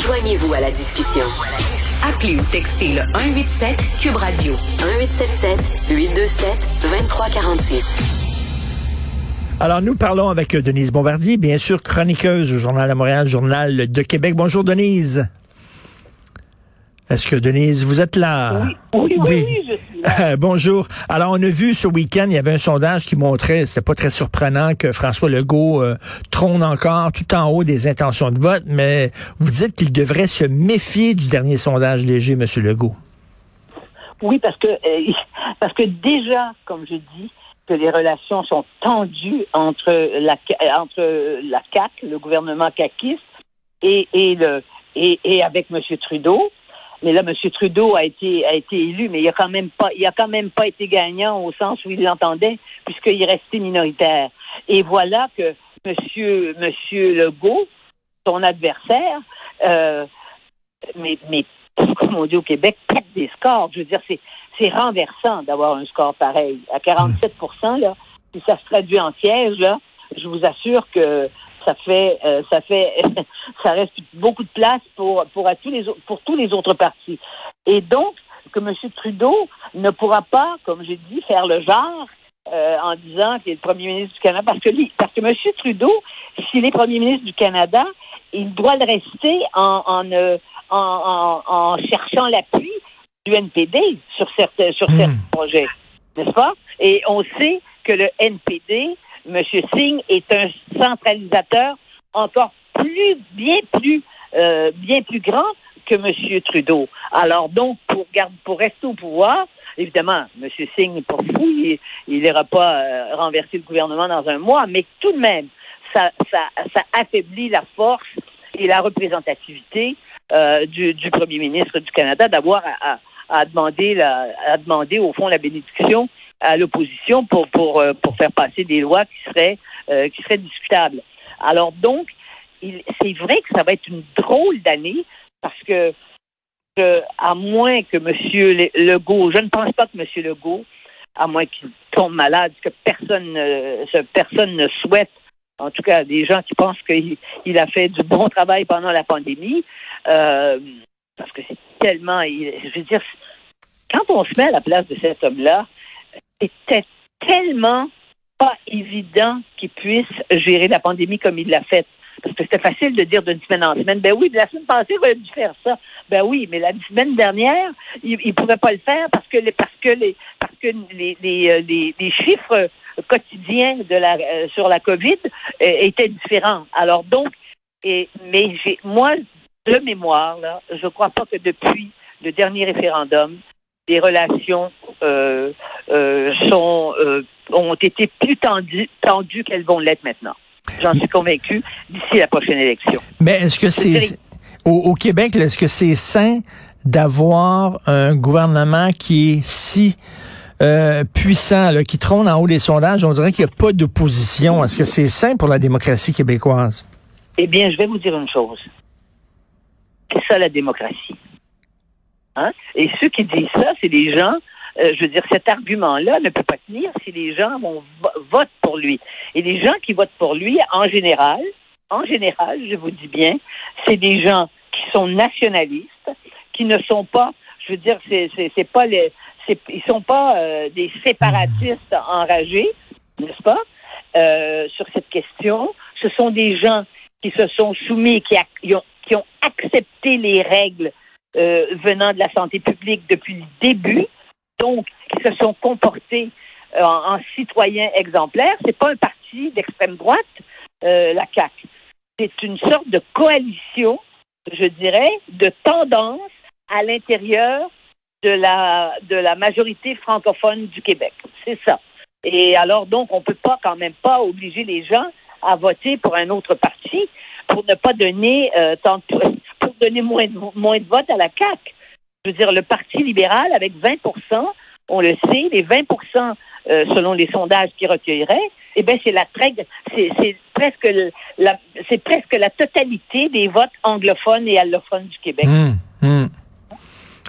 Joignez-vous à la discussion. Appelez ou textez le 187 Cube Radio 1877 827 2346. Alors, nous parlons avec Denise Bombardier, bien sûr, chroniqueuse au Journal de Montréal, Journal de Québec. Bonjour, Denise. Est-ce que Denise, vous êtes là? Oui, oui, oui, je suis là. Bonjour. Alors, on a vu ce week-end, il y avait un sondage qui montrait, c'était pas très surprenant que François Legault euh, trône encore tout en haut des intentions de vote, mais vous dites qu'il devrait se méfier du dernier sondage léger, M. Legault. Oui, parce que euh, parce que déjà, comme je dis, que les relations sont tendues entre la entre la CAC, le gouvernement caquiste, et, et le et, et avec M. Trudeau. Mais là, M. Trudeau a été a été élu, mais il a quand même pas il a quand même pas été gagnant au sens où il l'entendait, puisqu'il restait minoritaire. Et voilà que M. Monsieur Legault, son adversaire, euh, mais, mais comme on dit au Québec, pète des scores. Je veux dire, c'est c'est renversant d'avoir un score pareil. À 47% là, si ça se traduit en siège, là, je vous assure que ça fait euh, ça fait ça reste beaucoup de place pour pour tous les pour tous les autres partis. Et donc que M. Trudeau ne pourra pas, comme j'ai dit, faire le genre euh, en disant qu'il est le premier ministre du Canada parce que parce que M. Trudeau, s'il est premier ministre du Canada, il doit le rester en en, euh, en, en cherchant l'appui du NPD sur certains, sur certains hmm. projets, n'est-ce pas? Et on sait que le NPD, M. Singh, est un centralisateur encore plus, bien plus, euh, bien plus grand que M. Trudeau. Alors donc, pour, pour rester au pouvoir, évidemment, M. Singh n'est pas fou, il n'ira pas euh, renverser le gouvernement dans un mois, mais tout de même, ça, ça, ça affaiblit la force et la représentativité euh, du, du, premier ministre du Canada d'avoir à, à demander, la, à demander au fond la bénédiction à l'opposition pour, pour, euh, pour faire passer des lois qui seraient, euh, qui seraient discutables. Alors donc, c'est vrai que ça va être une drôle d'année parce que, à moins que M. Legault, je ne pense pas que M. Legault, à moins qu'il tombe malade, que personne, personne ne souhaite, en tout cas des gens qui pensent qu'il a fait du bon travail pendant la pandémie, euh, parce que c'est tellement, je veux dire, quand on se met à la place de cet homme-là, c'était tellement pas évident qu'il puisse gérer la pandémie comme il l'a fait. Parce que c'était facile de dire d'une semaine en semaine, ben oui, la semaine passée, il aurait dû faire ça. Ben oui, mais la semaine dernière, il ne pouvait pas le faire parce que les, parce que les, parce que les, les, euh, les, chiffres quotidiens de la, euh, sur la COVID euh, étaient différents. Alors donc, et, mais j'ai, moi, de mémoire, là, je ne crois pas que depuis le dernier référendum, les relations euh, euh, sont, euh, ont été plus tendues, tendues qu'elles vont l'être maintenant. J'en suis convaincu d'ici la prochaine élection. Mais est-ce que c'est au, Québec, est-ce que c'est sain d'avoir un gouvernement qui est si puissant, qui trône en haut des sondages? On dirait qu'il n'y a pas d'opposition. Est-ce que c'est sain pour la démocratie québécoise? Eh bien, je vais vous dire une chose. C'est ça la démocratie. Hein? Et ceux qui disent ça, c'est des gens, euh, je veux dire, cet argument-là ne peut pas tenir si les gens votent pour lui. Et les gens qui votent pour lui, en général, en général, je vous dis bien, c'est des gens qui sont nationalistes, qui ne sont pas, je veux dire, c'est, pas les, ils sont pas euh, des séparatistes enragés, n'est-ce pas, euh, sur cette question. Ce sont des gens qui se sont soumis, qui, qui ont accepté les règles euh, venant de la santé publique depuis le début, donc qui se sont comportés euh, en, citoyens exemplaires. C'est pas un parti d'extrême droite, euh, la CAC. C'est une sorte de coalition, je dirais, de tendance à l'intérieur de la de la majorité francophone du Québec. C'est ça. Et alors donc on peut pas quand même pas obliger les gens à voter pour un autre parti pour ne pas donner euh, tant pour donner moins de, moins de votes à la CAC. Je veux dire, le Parti libéral, avec 20 on le sait, les 20 euh, selon les sondages qui recueilleraient, eh bien, c'est la c'est presque la, c'est presque la totalité des votes anglophones et allophones du Québec.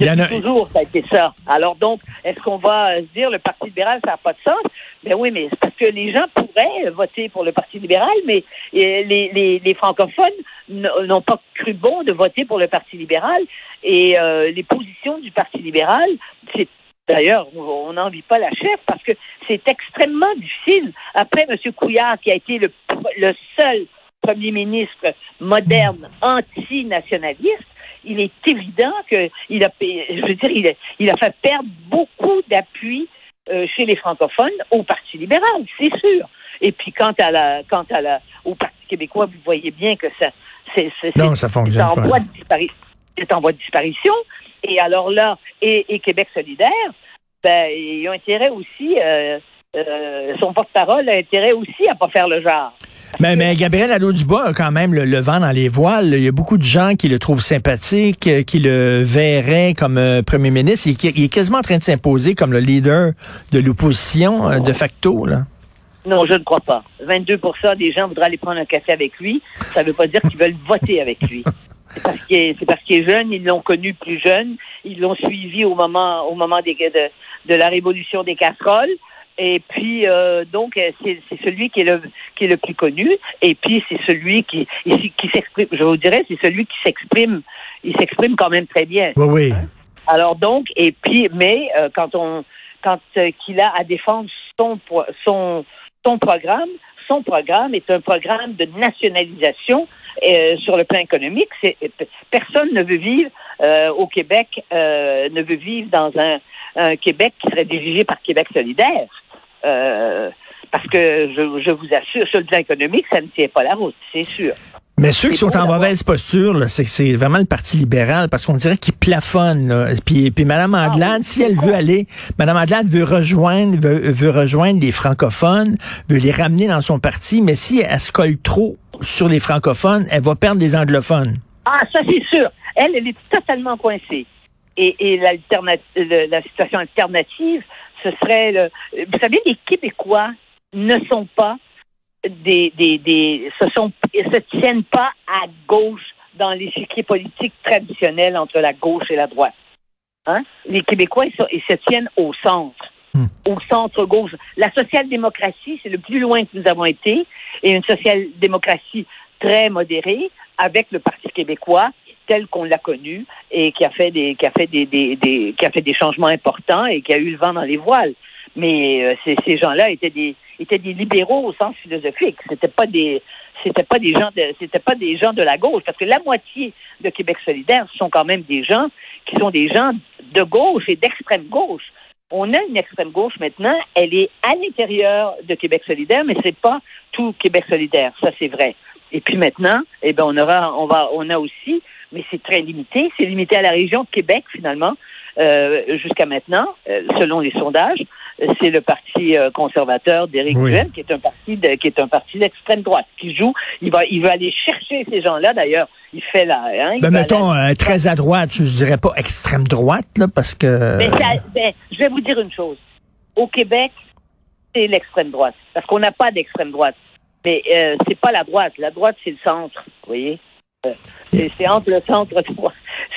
Hum, hum. toujours, ça a été ça. Alors donc, est-ce qu'on va se dire le Parti libéral, ça n'a pas de sens? Ben oui, mais c'est parce que les gens pourraient voter pour le Parti libéral, mais les, les, les francophones n'ont pas cru bon de voter pour le Parti libéral. Et euh, les positions du Parti libéral, c'est D'ailleurs, on n'en vit pas la chef parce que c'est extrêmement difficile. Après M. Couillard, qui a été le, le seul premier ministre moderne anti-nationaliste, il est évident qu'il a, je veux dire, il a, il a fait perdre beaucoup d'appui euh, chez les francophones au Parti libéral, c'est sûr. Et puis quant à la, quant à la, au Parti québécois, vous voyez bien que ça, c'est, c'est, non, ça fonctionne en voie de disparition. C'est en voie de disparition. Et alors là, et, Québec solidaire, ben, ils ont intérêt aussi. Euh, euh, son porte-parole a intérêt aussi à pas faire le genre. Mais, mais Gabriel Allo-Dubois a quand même le, vent dans les voiles. Il y a beaucoup de gens qui le trouvent sympathique, euh, qui le verraient comme euh, premier ministre. Il, est quasiment en train de s'imposer comme le leader de l'opposition de facto. Là. Non, je ne crois pas. 22% des gens voudraient aller prendre un café avec lui. Ça ne veut pas dire qu'ils veulent voter avec lui. C'est parce qu'il est, jeune, ils l'ont connu plus jeune, ils l'ont suivi au moment, au moment des, de, de la révolution des casseroles. Et puis euh, donc euh, c'est celui qui est le qui est le plus connu. Et puis c'est celui qui qui s'exprime. Je vous dirais c'est celui qui s'exprime. Il s'exprime quand même très bien. Oui oui. Alors donc et puis mais euh, quand on quand qu'il a à défendre son son son programme, son programme est un programme de nationalisation sur le plan économique. C'est personne ne veut vivre au Québec ne veut vivre dans un, un Québec qui serait dirigé par Québec solidaire. Euh, parce que je, je, vous assure, sur le plan économique, ça ne tient pas la route, c'est sûr. Mais ceux qui sont en mauvaise posture, c'est c'est vraiment le Parti libéral parce qu'on dirait qu'il plafonne. Là. Puis, puis Mme ah Anglade, si elle veut aller, Mme Anglade veut rejoindre, veut, veut, rejoindre les francophones, veut les ramener dans son parti, mais si elle se colle trop sur les francophones, elle va perdre des anglophones. Ah, ça c'est sûr. Elle, elle est totalement coincée. Et, et la situation alternative, ce serait le, vous savez, les Québécois ne sont pas des, des, des se sont se tiennent pas à gauche dans l'échiquier politique traditionnel entre la gauche et la droite. Hein? Les Québécois, ils, se tiennent au centre, hmm. au centre-gauche. La social-démocratie, c'est le plus loin que nous avons été, et une social-démocratie très modérée, avec le Parti québécois, tel qu'on l'a connu et qui a fait des qui a fait des, qui a fait des changements importants et qui a eu le vent dans les voiles. Mais euh, ces, ces gens-là étaient des étaient des libéraux au sens philosophique. C'était pas des c'était pas des gens de c'était pas des gens de la gauche parce que la moitié de Québec solidaire sont quand même des gens qui sont des gens de gauche et d'extrême gauche. On a une extrême gauche maintenant, elle est à l'intérieur de Québec solidaire, mais c'est pas tout Québec solidaire, ça c'est vrai. Et puis maintenant, eh ben on aura on va on a aussi mais c'est très limité. C'est limité à la région de Québec, finalement, euh, jusqu'à maintenant, euh, selon les sondages. C'est le parti euh, conservateur d'Éric oui. qui est un parti de, qui est un parti d'extrême droite, qui joue. Il va, il va aller chercher ces gens-là. D'ailleurs, il fait la. Hein, ben, mettons très à droite. Je dirais pas extrême droite, là, parce que. Mais ben, je vais vous dire une chose. Au Québec, c'est l'extrême droite, parce qu'on n'a pas d'extrême droite. Mais euh, c'est pas la droite. La droite, c'est le centre. Vous voyez. C'est entre le centre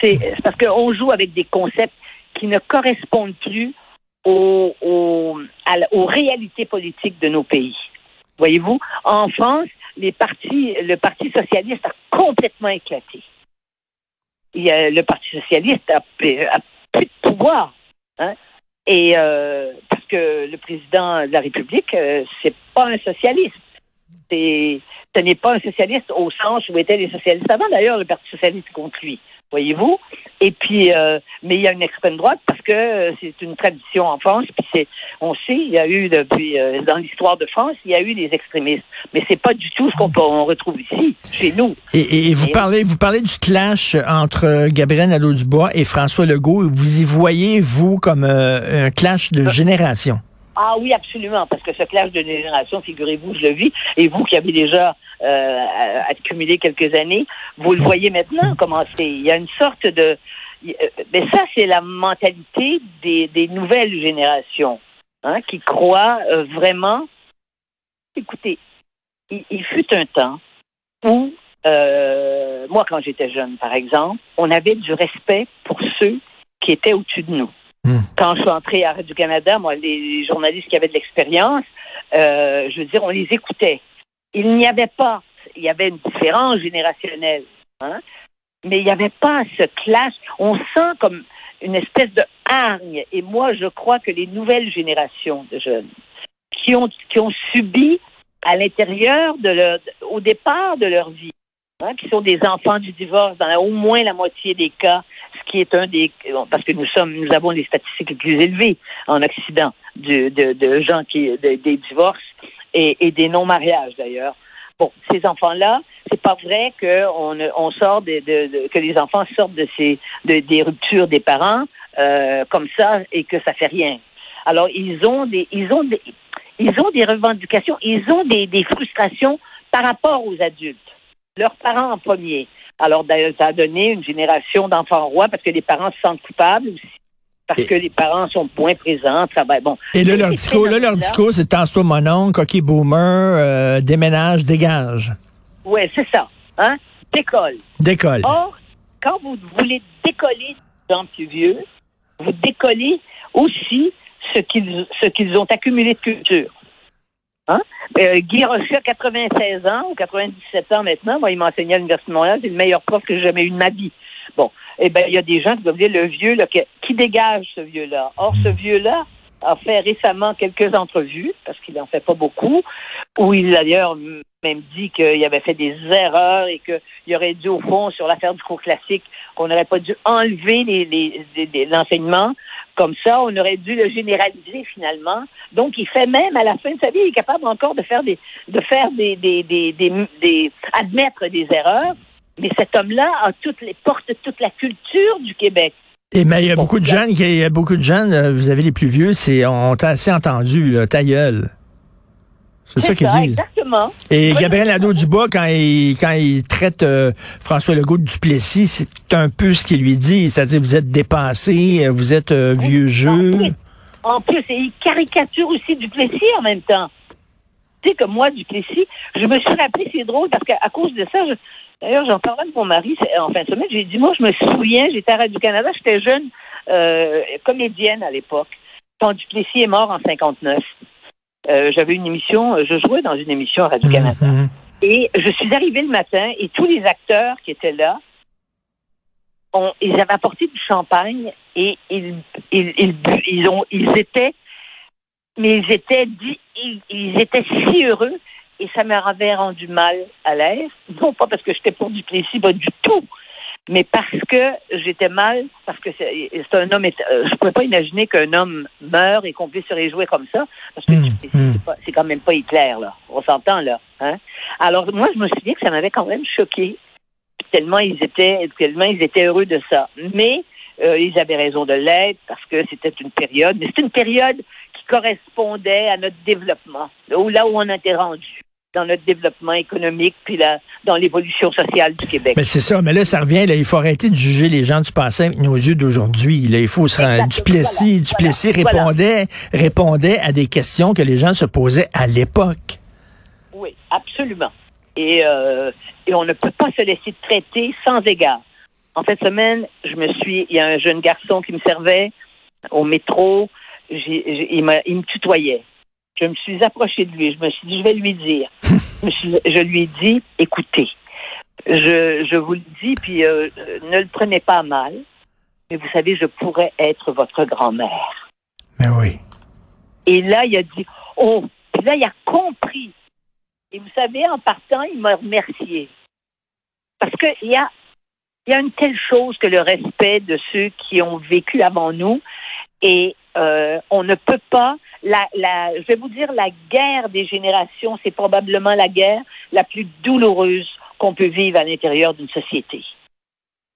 C'est parce qu'on joue avec des concepts qui ne correspondent plus aux, aux, réalités politiques de nos pays. Voyez-vous, en France, le Parti socialiste a complètement éclaté. Le Parti socialiste a, a plus de pouvoir. Hein? Et euh, parce que le président de la République, euh, c'est pas un socialiste. Ce n'est pas un socialiste au sens où étaient les socialistes avant. D'ailleurs, le Parti socialiste contre lui, voyez-vous. Et puis, euh, mais il y a une extrême droite parce que euh, c'est une tradition en France. Puis c'est, on sait, il y a eu depuis euh, dans l'histoire de France, il y a eu des extrémistes. Mais c'est pas du tout ce qu'on on retrouve ici, chez nous. Et, vous parlez, vous parlez du clash entre Gabriel Nadeau-Dubois et François Legault. Vous y voyez vous comme un clash de génération? Ah oui, absolument, parce que ce clash de génération, figurez-vous, je le vis, et vous qui avez déjà euh, accumulé quelques années, vous le voyez maintenant comment c'est. Il y a une sorte de... Mais ben ça, c'est la mentalité des, des nouvelles générations, hein, qui croient euh, vraiment... Écoutez, il, fut un temps où, euh, moi, quand j'étais jeune, par exemple, on avait du respect pour ceux qui étaient au-dessus de nous. Hmm. Quand je suis entrée à Radio-Canada, moi, les journalistes qui avaient de l'expérience, euh, je veux dire, on les écoutait. Il n'y avait pas, il y avait une différence générationnelle, hein, mais il n'y avait pas ce clash. On sent comme une espèce de hargne. Et moi, je crois que les nouvelles générations de jeunes qui ont, qui ont subi à l'intérieur de leur, au départ de leur vie, hein, qui sont des enfants du divorce dans au moins la moitié des cas, ce qui est un des, parce que nous sommes, nous avons les statistiques les plus élevées en Occident de, de, gens qui, de, des divorces et, des non-mariages d'ailleurs. Bon, ces enfants-là, c'est pas vrai que on, on sort de, que les enfants sortent de ces de, des ruptures des parents euh, comme ça et que ça fait rien. Alors ils ont des ils ont des ils ont des revendications, ils ont des, des frustrations par rapport aux adultes, leurs parents en premier. Alors ça a donné une génération d'enfants rois parce que les parents se sentent coupables aussi parce que les parents sont point présents, travaillent. Bon. Et là, leur discours, là, leur discours, c'est tant mon oncle, OK, boomer, euh, déménage, dégage. Oui, c'est ça. Hein? Décolle. Décolle. Or, quand vous voulez décoller des gens plus vieux, vous décollez aussi ce qu'ils ce qu'ils ont accumulé de culture. Hein? Euh, Guy Rocher, 96 ans ou 97 ans maintenant, moi, il m'enseignait à l'Université de Montréal, c'est le meilleur prof que j'ai jamais eu de ma vie. Bon, eh bien, il y a des gens qui doivent dire le vieux, là, qui dégage ce vieux-là? Or, ce vieux-là a fait récemment quelques entrevues, parce qu'il n'en fait pas beaucoup, où il d'ailleurs même dit qu'il avait fait des erreurs et qu'il aurait dû, au fond, sur l'affaire du cours classique, qu'on n'aurait pas dû enlever les, l'enseignement. Comme ça, on aurait dû le généraliser finalement. Donc, il fait même à la fin de sa vie, il est capable encore de faire des, de faire des, des, des, des admettre des erreurs. Mais cet homme-là a les toute la culture du Québec. Et mais il y a beaucoup de jeunes, il y a beaucoup de jeunes, euh, vous avez les plus vieux, c'est on t'a assez entendu, là, ta gueule. C'est ça qu'il dit. Exactement. Et Gabriel Nadeau-Dubois, quand il, quand il traite euh, François Legault de Duplessis, c'est un peu ce qu'il lui dit. C'est-à-dire, vous êtes dépassé, euh, vous êtes vieux jeu. En plus, et il caricature aussi Duplessis en même temps. Tu sais que moi, Duplessis, je me suis rappelé, c'est drôle, parce qu'à cause de ça, je, D'ailleurs, j'en parlais de mon mari en fin de semaine. J'ai dit, moi, je me souviens, j'étais à Radio-Canada, j'étais jeune euh, comédienne à l'époque. Quand Duplessis est mort en 59, euh, j'avais une émission, je jouais dans une émission à Radio-Canada. Mhm. Et je suis arrivée le matin et tous les acteurs qui étaient là, ils avaient apporté du champagne et ils, ils, ils, ils ont, ils étaient, mais ils étaient, ils étaient si heureux et ça m'avait rendu mal à l'aise. Non pas parce que j'étais pour du Duplessis, pas du tout, mais parce que j'étais mal, parce que c'est un homme. Euh, je pouvais pas imaginer qu'un homme meure et qu'on puisse se réjouir comme ça, parce que mmh, mmh. c'est quand même pas Hitler là. On s'entend là. Hein? Alors moi, je me suis dit que ça m'avait quand même choqué tellement ils étaient tellement ils étaient heureux de ça. Mais euh, ils avaient raison de l'être parce que c'était une période, mais c'était une période qui correspondait à notre développement, là où on était rendu dans notre développement économique puis dans l'évolution sociale du Québec. Mais c'est ça, mais là, ça revient, là, il faut arrêter de juger les gens du passé avec nos yeux d'aujourd'hui. il faut se rendre. Duplessis, Duplessis répondait, répondait à des questions que les gens se posaient à l'époque. Oui, absolument. Et, euh, et on ne peut pas se laisser traiter sans égard. En fin de semaine, je me suis, il y a un jeune garçon qui me servait au métro, il, il me tutoyait je me suis approchée de lui. Je me suis dit, je vais lui dire. je, lui ai dit, écoutez, je, je vous le dis, puis euh, ne le prenez pas mal, mais vous savez, je pourrais être votre grand-mère. Mais oui. Et là, il a dit, oh, puis là, il a compris. Et vous savez, en partant, il m'a remercié. Parce qu'il y a, y a une telle chose que le respect de ceux qui ont vécu avant nous. Et euh, on ne peut pas la, la, je vais vous dire, la guerre des générations, c'est probablement la guerre la plus douloureuse qu'on peut vivre à l'intérieur d'une société.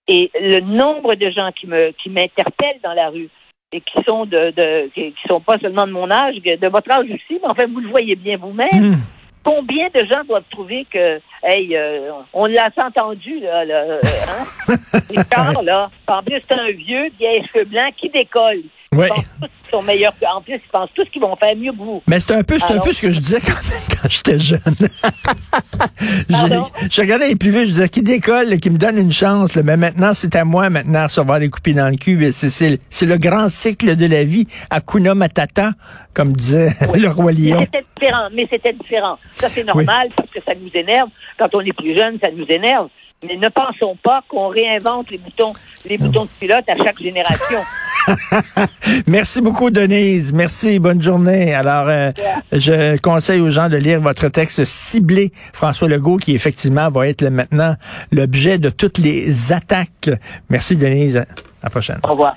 Et le nombre de gens qui me qui m'interpellent dans la rue et qui sont de, de qui sont pas seulement de mon âge, de votre âge aussi, mais enfin vous le voyez bien vous-même. Hmm. Combien de gens doivent trouver que, hey, euh, on l'a entendu, là, là euh, hein? là. En plus, c'est un vieux les cheveux blancs qui décolle. Oui. sont meilleurs que. En plus, ils pensent tous qu'ils vont faire mieux que vous. Mais c'est un peu, c'est un peu ce que je disais quand, quand j'étais jeune. je, je regardais les plus vieux, je disais qui décolle, qui me donne une chance. mais maintenant, c'est à moi maintenant de recevoir des coupés dans le cul. C'est le grand cycle de la vie. Akuna Matata, comme disait le roi Lion. Mais c'était différent. Mais c'était différent. Ça, c'est normal parce que ça nous énerve. Quand on est plus jeune, ça nous énerve. Mais ne pensons pas qu'on réinvente les boutons, les boutons de pilote à chaque génération. Merci beaucoup, Denise. Merci. Bonne journée. Alors, euh, je conseille aux gens de lire votre texte ciblé, François Legault, qui effectivement va être maintenant l'objet de toutes les attaques. Merci, Denise. À la prochaine. Au revoir.